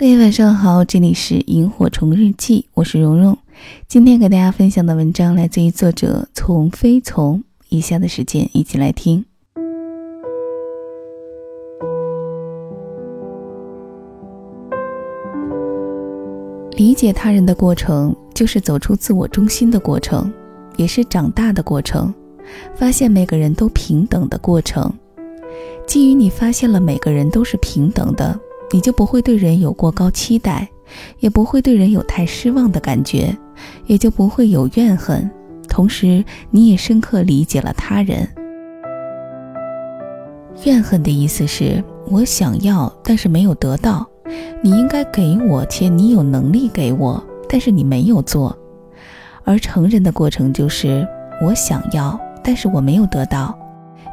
各位晚上好，这里是萤火虫日记，我是蓉蓉。今天给大家分享的文章来自于作者从非从。以下的时间一起来听。理解他人的过程，就是走出自我中心的过程，也是长大的过程，发现每个人都平等的过程。基于你发现了每个人都是平等的。你就不会对人有过高期待，也不会对人有太失望的感觉，也就不会有怨恨。同时，你也深刻理解了他人。怨恨的意思是我想要，但是没有得到，你应该给我，且你有能力给我，但是你没有做。而成人的过程就是我想要，但是我没有得到，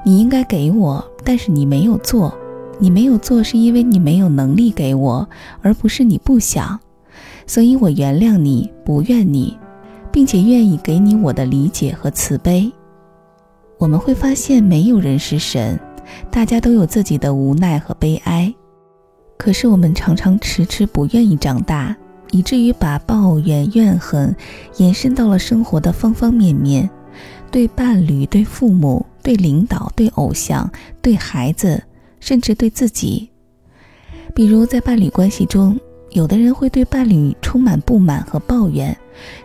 你应该给我，但是你没有做。你没有做，是因为你没有能力给我，而不是你不想。所以我原谅你，不怨你，并且愿意给你我的理解和慈悲。我们会发现，没有人是神，大家都有自己的无奈和悲哀。可是我们常常迟迟不愿意长大，以至于把抱怨、怨恨延伸到了生活的方方面面，对伴侣、对父母、对领导、对偶像、对孩子。甚至对自己，比如在伴侣关系中，有的人会对伴侣充满不满和抱怨，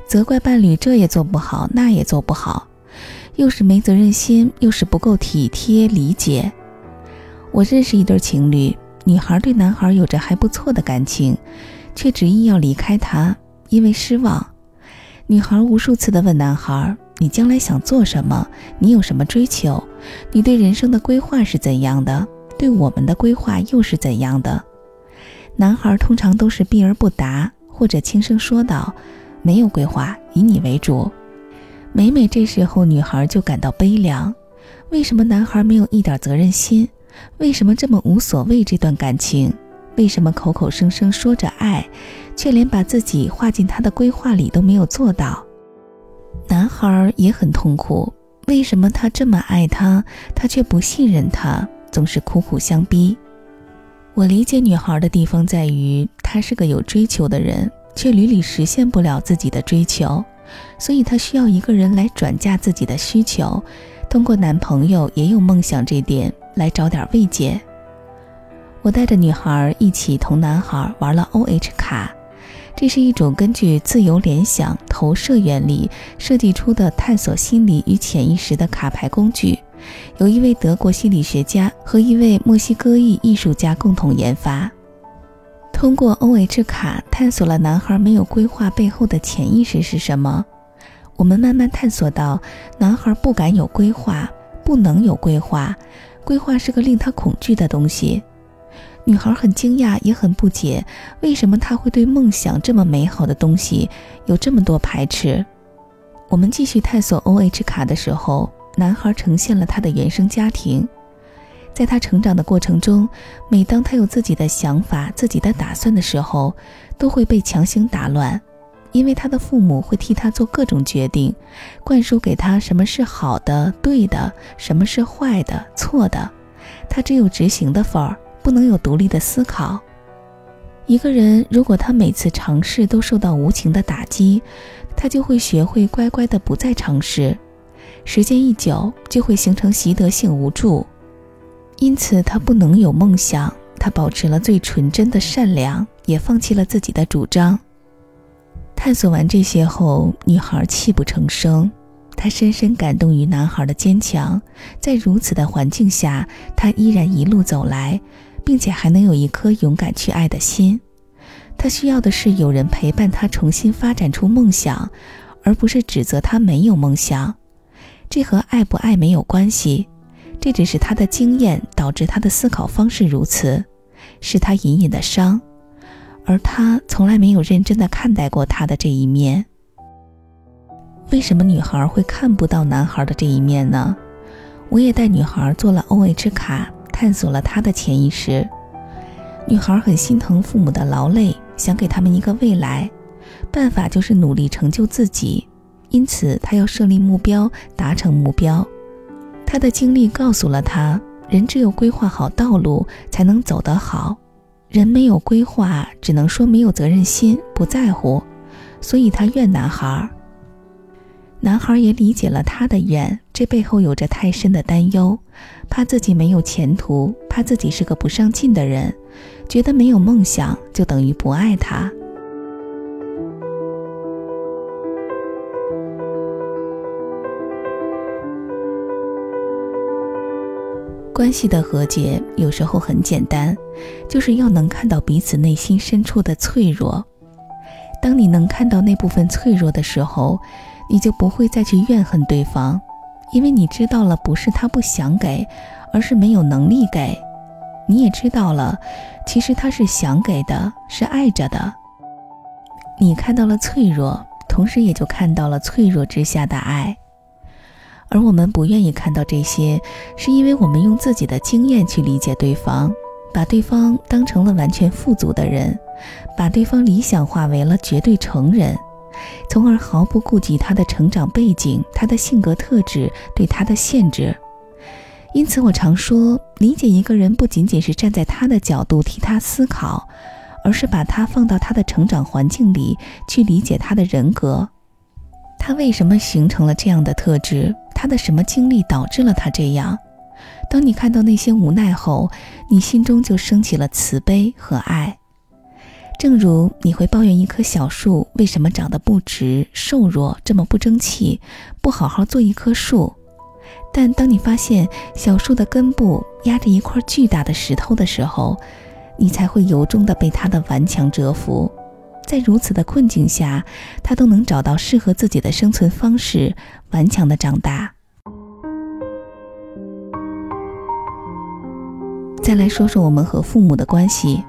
责怪伴侣这也做不好，那也做不好，又是没责任心，又是不够体贴理解。我认识一对情侣，女孩对男孩有着还不错的感情，却执意要离开他，因为失望。女孩无数次的问男孩：“你将来想做什么？你有什么追求？你对人生的规划是怎样的？”对我们的规划又是怎样的？男孩通常都是避而不答，或者轻声说道：“没有规划，以你为主。”每每这时候，女孩就感到悲凉。为什么男孩没有一点责任心？为什么这么无所谓这段感情？为什么口口声声说着爱，却连把自己划进他的规划里都没有做到？男孩也很痛苦。为什么他这么爱他，他却不信任他？总是苦苦相逼。我理解女孩的地方在于，她是个有追求的人，却屡屡实现不了自己的追求，所以她需要一个人来转嫁自己的需求，通过男朋友也有梦想这点来找点慰藉。我带着女孩一起同男孩玩了 O H 卡，这是一种根据自由联想投射原理设计出的探索心理与潜意识的卡牌工具。由一位德国心理学家和一位墨西哥裔艺术家共同研发，通过 O H 卡探索了男孩没有规划背后的潜意识是什么。我们慢慢探索到，男孩不敢有规划，不能有规划，规划是个令他恐惧的东西。女孩很惊讶，也很不解，为什么他会对梦想这么美好的东西有这么多排斥。我们继续探索 O H 卡的时候。男孩呈现了他的原生家庭，在他成长的过程中，每当他有自己的想法、自己的打算的时候，都会被强行打乱，因为他的父母会替他做各种决定，灌输给他什么是好的、对的，什么是坏的、错的，他只有执行的份儿，不能有独立的思考。一个人如果他每次尝试都受到无情的打击，他就会学会乖乖的不再尝试。时间一久，就会形成习得性无助，因此他不能有梦想。他保持了最纯真的善良，也放弃了自己的主张。探索完这些后，女孩泣不成声。她深深感动于男孩的坚强，在如此的环境下，他依然一路走来，并且还能有一颗勇敢去爱的心。他需要的是有人陪伴他重新发展出梦想，而不是指责他没有梦想。这和爱不爱没有关系，这只是他的经验导致他的思考方式如此，是他隐隐的伤，而他从来没有认真的看待过他的这一面。为什么女孩会看不到男孩的这一面呢？我也带女孩做了 O H 卡，探索了她的潜意识。女孩很心疼父母的劳累，想给他们一个未来，办法就是努力成就自己。因此，他要设立目标，达成目标。他的经历告诉了他，人只有规划好道路，才能走得好。人没有规划，只能说没有责任心，不在乎，所以他怨男孩。男孩也理解了他的怨，这背后有着太深的担忧，怕自己没有前途，怕自己是个不上进的人，觉得没有梦想就等于不爱他。关系的和解有时候很简单，就是要能看到彼此内心深处的脆弱。当你能看到那部分脆弱的时候，你就不会再去怨恨对方，因为你知道了不是他不想给，而是没有能力给。你也知道了，其实他是想给的，是爱着的。你看到了脆弱，同时也就看到了脆弱之下的爱。而我们不愿意看到这些，是因为我们用自己的经验去理解对方，把对方当成了完全富足的人，把对方理想化为了绝对成人，从而毫不顾及他的成长背景、他的性格特质对他的限制。因此，我常说，理解一个人不仅仅是站在他的角度替他思考，而是把他放到他的成长环境里去理解他的人格，他为什么形成了这样的特质。他的什么经历导致了他这样？当你看到那些无奈后，你心中就升起了慈悲和爱。正如你会抱怨一棵小树为什么长得不直、瘦弱、这么不争气，不好好做一棵树。但当你发现小树的根部压着一块巨大的石头的时候，你才会由衷的被它的顽强折服。在如此的困境下，他都能找到适合自己的生存方式，顽强的长大。再来说说我们和父母的关系，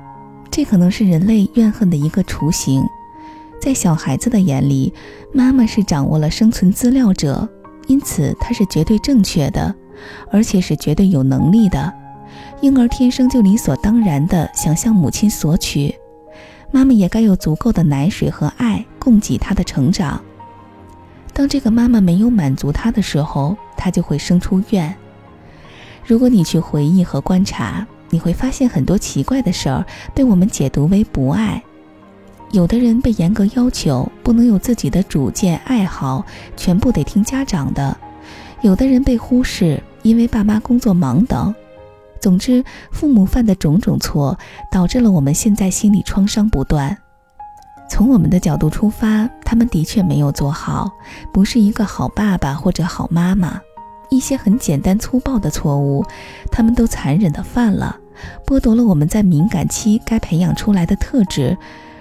这可能是人类怨恨的一个雏形。在小孩子的眼里，妈妈是掌握了生存资料者，因此她是绝对正确的，而且是绝对有能力的。婴儿天生就理所当然的想向母亲索取。妈妈也该有足够的奶水和爱供给他的成长。当这个妈妈没有满足他的时候，他就会生出怨。如果你去回忆和观察，你会发现很多奇怪的事儿被我们解读为不爱。有的人被严格要求不能有自己的主见爱好，全部得听家长的；有的人被忽视，因为爸妈工作忙等。总之，父母犯的种种错，导致了我们现在心理创伤不断。从我们的角度出发，他们的确没有做好，不是一个好爸爸或者好妈妈。一些很简单粗暴的错误，他们都残忍的犯了，剥夺了我们在敏感期该培养出来的特质，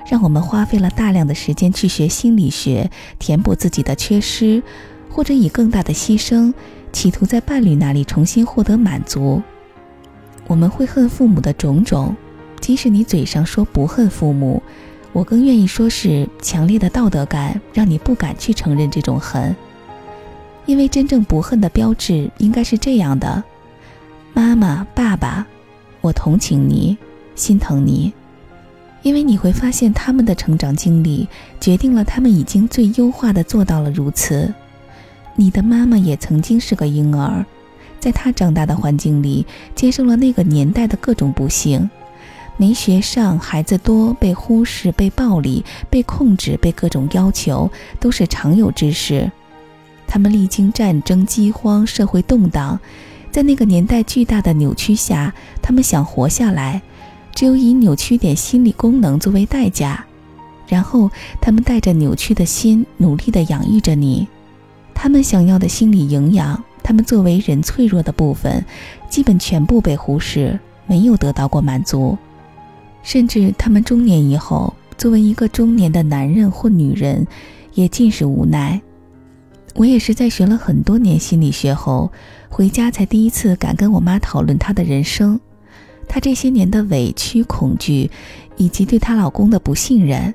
让我们花费了大量的时间去学心理学，填补自己的缺失，或者以更大的牺牲，企图在伴侣那里重新获得满足。我们会恨父母的种种，即使你嘴上说不恨父母，我更愿意说是强烈的道德感让你不敢去承认这种恨。因为真正不恨的标志应该是这样的：妈妈、爸爸，我同情你，心疼你，因为你会发现他们的成长经历决定了他们已经最优化的做到了如此。你的妈妈也曾经是个婴儿。在他长大的环境里，接受了那个年代的各种不幸，没学上，孩子多，被忽视，被暴力，被控制，被各种要求，都是常有之事。他们历经战争、饥荒、社会动荡，在那个年代巨大的扭曲下，他们想活下来，只有以扭曲点心理功能作为代价。然后，他们带着扭曲的心，努力地养育着你。他们想要的心理营养。他们作为人脆弱的部分，基本全部被忽视，没有得到过满足，甚至他们中年以后，作为一个中年的男人或女人，也尽是无奈。我也是在学了很多年心理学后，回家才第一次敢跟我妈讨论她的人生，她这些年的委屈、恐惧，以及对她老公的不信任。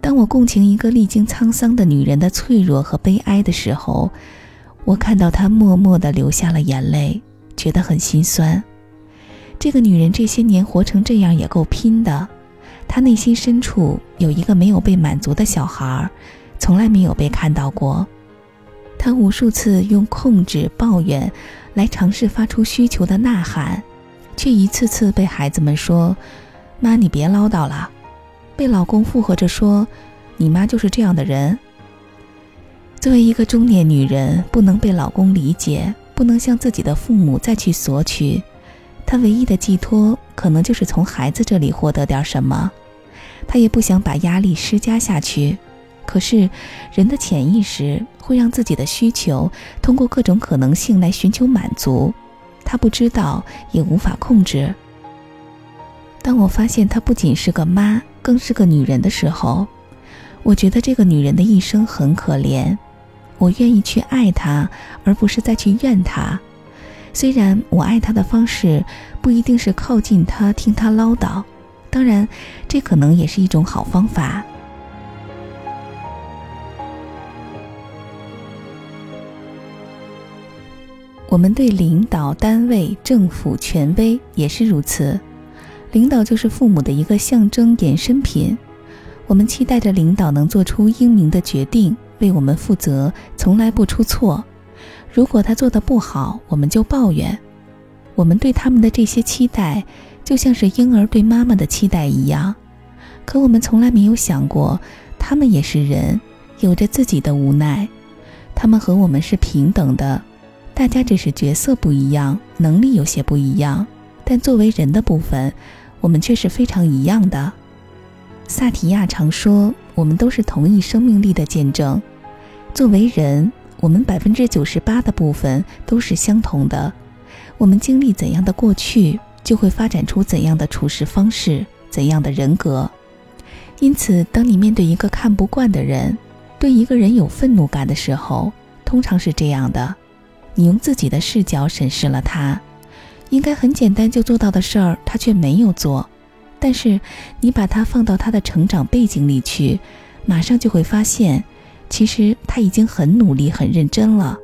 当我共情一个历经沧桑的女人的脆弱和悲哀的时候，我看到她默默地流下了眼泪，觉得很心酸。这个女人这些年活成这样也够拼的。她内心深处有一个没有被满足的小孩，从来没有被看到过。她无数次用控制、抱怨来尝试发出需求的呐喊，却一次次被孩子们说：“妈，你别唠叨了。”被老公附和着说：“你妈就是这样的人。”作为一个中年女人，不能被老公理解，不能向自己的父母再去索取，她唯一的寄托可能就是从孩子这里获得点什么。她也不想把压力施加下去，可是人的潜意识会让自己的需求通过各种可能性来寻求满足，她不知道，也无法控制。当我发现她不仅是个妈，更是个女人的时候，我觉得这个女人的一生很可怜。我愿意去爱他，而不是再去怨他。虽然我爱他的方式不一定是靠近他、听他唠叨，当然，这可能也是一种好方法。我们对领导、单位、政府、权威也是如此。领导就是父母的一个象征衍生品，我们期待着领导能做出英明的决定。为我们负责，从来不出错。如果他做的不好，我们就抱怨。我们对他们的这些期待，就像是婴儿对妈妈的期待一样。可我们从来没有想过，他们也是人，有着自己的无奈。他们和我们是平等的，大家只是角色不一样，能力有些不一样，但作为人的部分，我们却是非常一样的。萨提亚常说：“我们都是同一生命力的见证。”作为人，我们百分之九十八的部分都是相同的。我们经历怎样的过去，就会发展出怎样的处事方式、怎样的人格。因此，当你面对一个看不惯的人，对一个人有愤怒感的时候，通常是这样的：你用自己的视角审视了他，应该很简单就做到的事儿，他却没有做。但是，你把他放到他的成长背景里去，马上就会发现。其实他已经很努力、很认真了。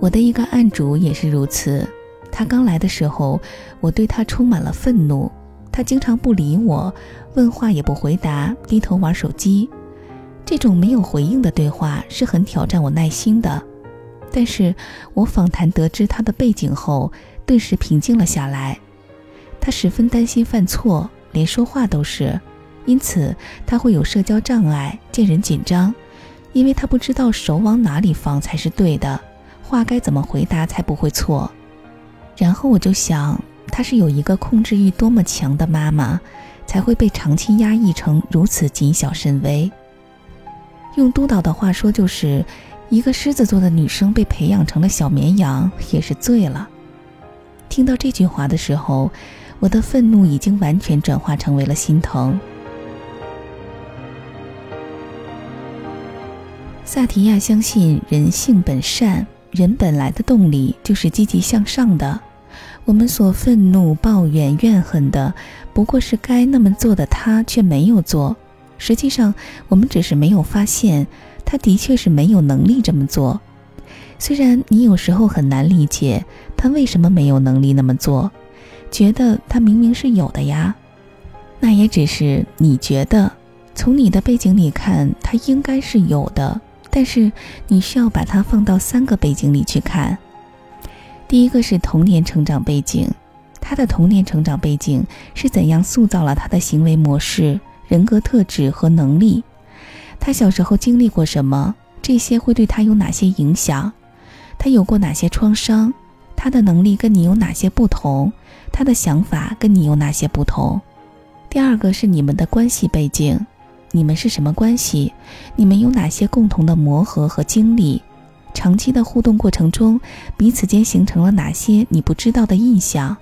我的一个案主也是如此。他刚来的时候，我对他充满了愤怒。他经常不理我，问话也不回答，低头玩手机。这种没有回应的对话是很挑战我耐心的。但是我访谈得知他的背景后，顿时平静了下来。他十分担心犯错。连说话都是，因此他会有社交障碍，见人紧张，因为他不知道手往哪里放才是对的，话该怎么回答才不会错。然后我就想，他是有一个控制欲多么强的妈妈，才会被长期压抑成如此谨小慎微。用督导的话说，就是一个狮子座的女生被培养成了小绵羊，也是醉了。听到这句话的时候。我的愤怒已经完全转化成为了心疼。萨提亚相信人性本善，人本来的动力就是积极向上的。我们所愤怒、抱怨、怨恨的，不过是该那么做的他却没有做。实际上，我们只是没有发现，他的确是没有能力这么做。虽然你有时候很难理解他为什么没有能力那么做。觉得他明明是有的呀，那也只是你觉得。从你的背景里看，他应该是有的。但是你需要把它放到三个背景里去看。第一个是童年成长背景，他的童年成长背景是怎样塑造了他的行为模式、人格特质和能力？他小时候经历过什么？这些会对他有哪些影响？他有过哪些创伤？他的能力跟你有哪些不同？他的想法跟你有哪些不同？第二个是你们的关系背景，你们是什么关系？你们有哪些共同的磨合和经历？长期的互动过程中，彼此间形成了哪些你不知道的印象？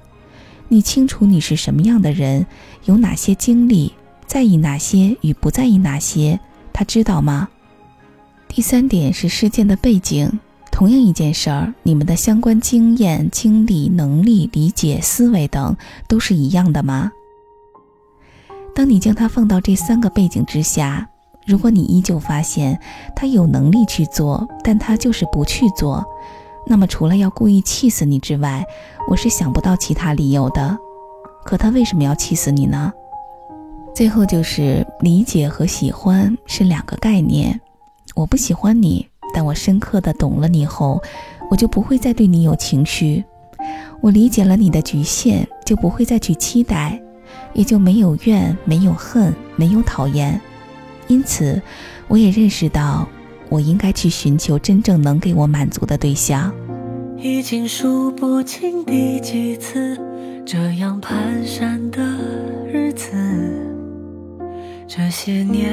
你清楚你是什么样的人，有哪些经历，在意哪些与不在意哪些？他知道吗？第三点是事件的背景。同样一件事儿，你们的相关经验、经历、能力、理解、思维等都是一样的吗？当你将它放到这三个背景之下，如果你依旧发现他有能力去做，但他就是不去做，那么除了要故意气死你之外，我是想不到其他理由的。可他为什么要气死你呢？最后就是理解和喜欢是两个概念，我不喜欢你。但我深刻的懂了你后，我就不会再对你有情绪，我理解了你的局限，就不会再去期待，也就没有怨，没有恨，没有讨厌。因此，我也认识到，我应该去寻求真正能给我满足的对象。已经数不清第几次这样蹒跚的日子，这些年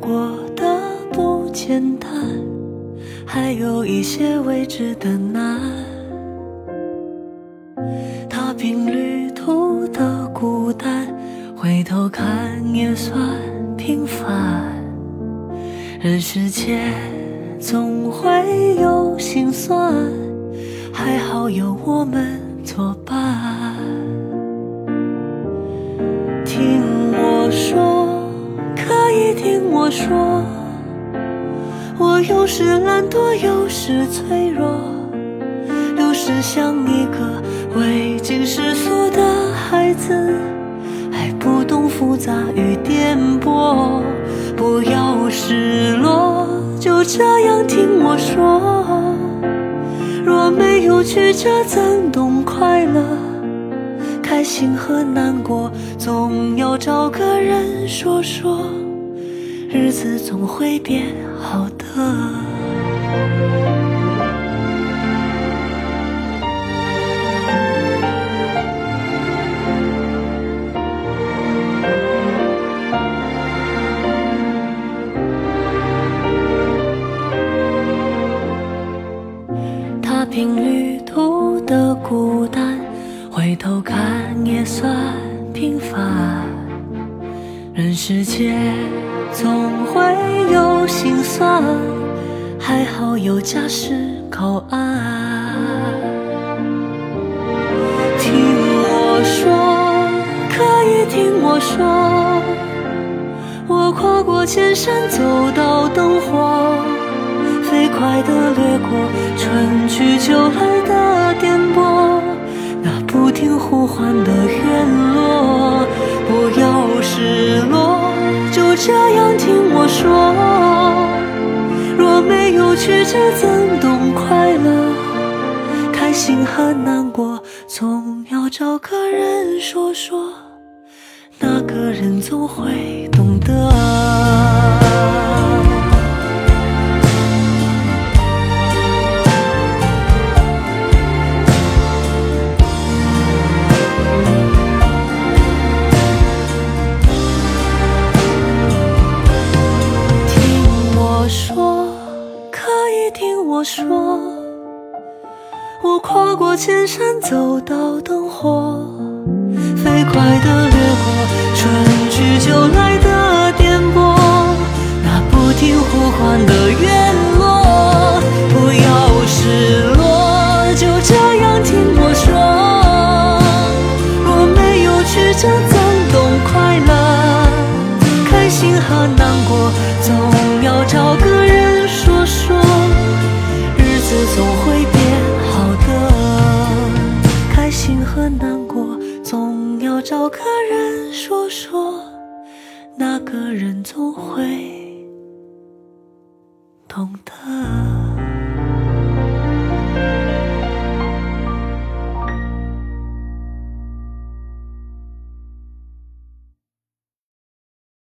过得不简单，还有一些未知的难。踏平旅途的孤单，回头看也算平凡。人世间总会有心酸。还好有我们作伴。听我说，可以听我说，有时懒惰，有时脆弱，有时像一个未经世俗的孩子，还不懂复杂与颠簸。不要失落，就这样听我说。若没有曲折，怎懂快乐？开心和难过，总要找个人说说，日子总会变好。哈啊跨过千山，走到灯火。飞快地掠过春去秋来的颠簸，那不停呼唤的院落，不要失落，就这样听我说。若没有曲折，怎懂快乐？开心和难过，总要找个人说说，那个人总会懂得。千山，走到灯火，飞快的掠过春去秋来的颠簸，那不停呼唤的院落，不要失落，